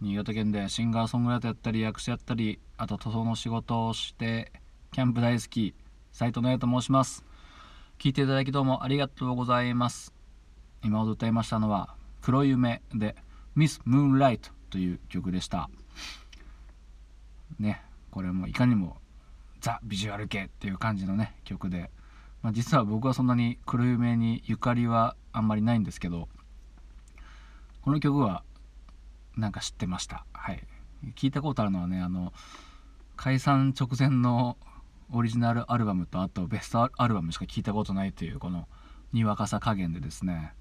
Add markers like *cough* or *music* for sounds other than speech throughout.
新潟県でシンガーソングライターやったり役者やったりあと塗装の仕事をしてキャンプ大好き斉藤直也と申します聞いていただきどうもありがとうございます今ほど歌いましたのは「黒夢」で「ミス・ムーンライト」という曲でしたねこれもいかにもザ・ビジュアル系っていう感じのね曲で、まあ、実は僕はそんなに黒夢にゆかりはあんまりないんですけどこの曲はなんか知ってました。はい。聞いたことあるのはねあの解散直前のオリジナルアルバムとあとベストアルバムしか聞いたことないというこのにわかさ加減でですね。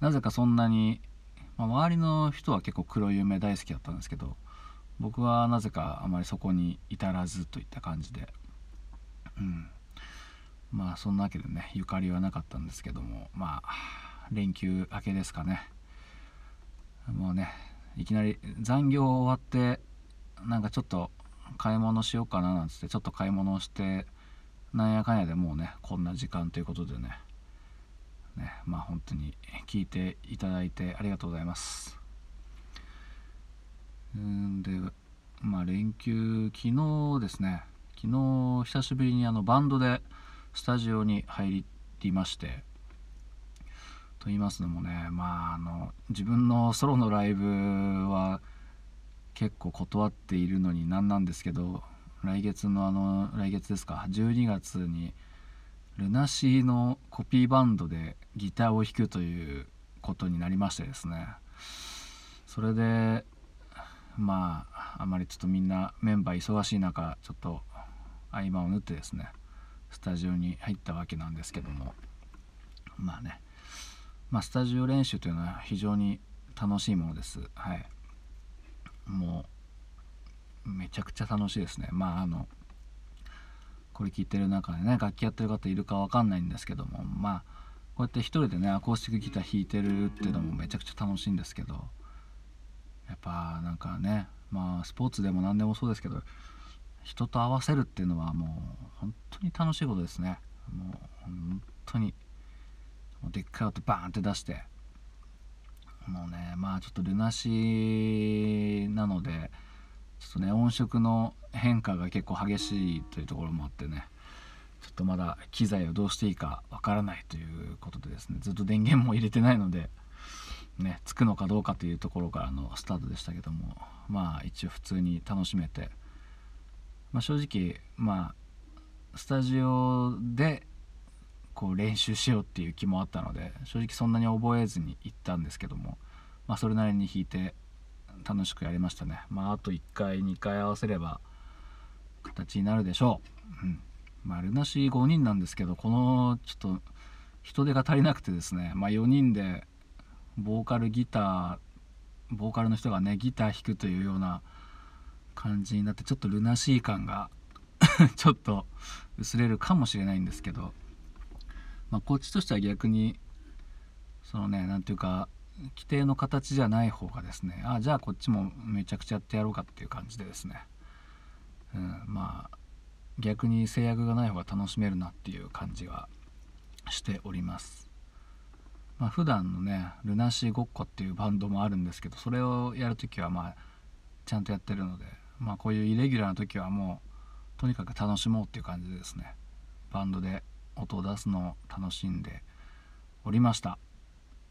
なぜかそんなに、まあ、周りの人は結構黒夢大好きだったんですけど僕はなぜかあまりそこに至らずといった感じで。うん。まあそんなわけでねゆかりはなかったんですけどもまあ連休明けですかね。もうねいきなり残業終わってなんかちょっと買い物しようかななんつってちょっと買い物をしてなんやかんやでもうねこんな時間ということでね。ねまあ本当に聞いていただいてありがとうございます。んでまあ連休昨日ですね。昨日久しぶりにあのバンドでスタジオに入りまして。と言いますのもねまああの自分のソロのライブは結構断っているのになんなんですけど来月のあの来月ですか12月にルナシーのコピーバンドでギターを弾くということになりましてですね。それでまああまりちょっとみんなメンバー忙しい中ちょっと合間を縫ってですねスタジオに入ったわけなんですけども。まあね。まあ、スタジオ練習というのは非常に楽しいものです。はい。もう、めちゃくちゃ楽しいですね。まあ、あの、これ聞いてる中でね、楽器やってる方いるかわかんないんですけども、まあ、こうやって一人でね、アコースティックギター弾いてるっていうのもめちゃくちゃ楽しいんですけど、やっぱなんかね、まあ、スポーツでも何でもそうですけど、人と合わせるっていうのはもう本当に楽しいことですね。もう本当に。でっかい音バーンって出して。もうねまあちょっとルナシーなのでちょっとね音色の変化が結構激しいというところもあってねちょっとまだ機材をどうしていいかわからないということでですねずっと電源も入れてないのでねつくのかどうかというところからのスタートでしたけどもまあ一応普通に楽しめて、まあ、正直まあスタジオでこう練習しようっていう気もあったので正直そんなに覚えずに行ったんですけども、まあ、それなりに弾いて楽しくやりましたね。まああと1回2回合わせれば形になるでしょう、うん、まあルナシー5人なんですけどこのちょっと人手が足りなくてですね、まあ、4人でボーカルギターボーカルの人がねギター弾くというような感じになってちょっとルナシー感が *laughs* ちょっと薄れるかもしれないんですけどまあ、こっちとしては逆にそのね何ていうか規定の形じゃない方がですねあじゃあこっちもめちゃくちゃやってやろうかっていう感じでですね、うん、まあ逆に制約がない方が楽しめるなっていう感じはしております。まあ普段のね「ルナシーごっこ」っていうバンドもあるんですけどそれをやる時はまあちゃんとやってるのでまあこういうイレギュラーな時はもうとにかく楽しもうっていう感じでですねバンドで音を出すのを楽しんでおりました。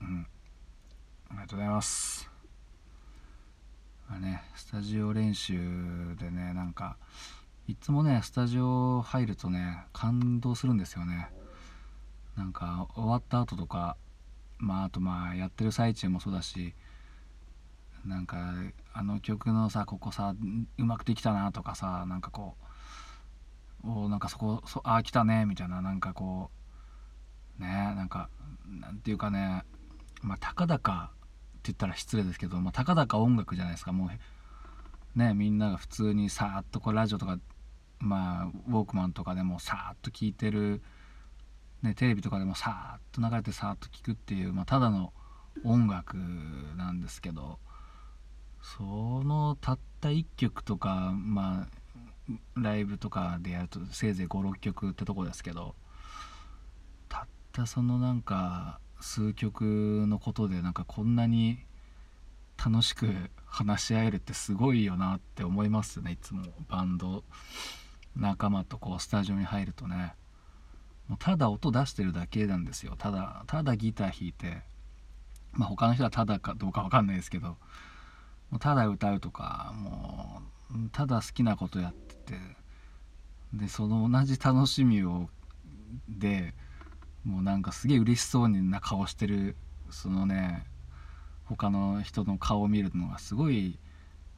うん。ありがとうございます。まあねスタジオ練習でねなんかいつもねスタジオ入るとね感動するんですよね。なんか終わった後とかまああとまあやってる最中もそうだしなんかあの曲のさここさうまくできたなとかさなんかこうおなんかそこそああ来たねみたいななんかこうねなんかなんていうかねまあたかだかって言ったら失礼ですけど、まあ、たかだか音楽じゃないですかもうねみんなが普通にさーっとこうラジオとかまあウォークマンとかでもさーっと聴いてる、ね、テレビとかでもさーっと流れてさーっと聴くっていう、まあ、ただの音楽なんですけどそのたった1曲とかまあライブとかでやるとせいぜい56曲ってとこですけどたったそのなんか数曲のことでなんかこんなに楽しく話し合えるってすごいよなって思いますねいつもバンド仲間とこうスタジオに入るとね。もうただ音出してるだけなんですよ。ただただギター弾いてまあ他の人はただかどうか分かんないですけどもうただ歌うとかもうただ好きなことやってて。でその同じ楽しみをでもうなんかすげえ嬉しそうな顔してるそのね他の人の顔を見るのがすごい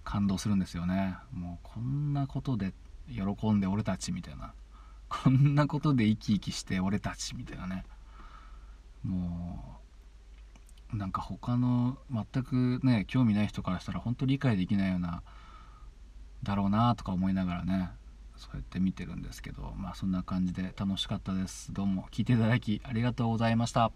感動するんですよね。もうこんなことで喜んで俺たちみたいな。こんなことで生き生きして俺たちみたいなね。もうなんか他の全くね興味ない人からしたら本当理解できないようなだろうなとか思いながらねそうやって見てるんですけどまあそんな感じで楽しかったです。どうも聞いていただきありがとうございました。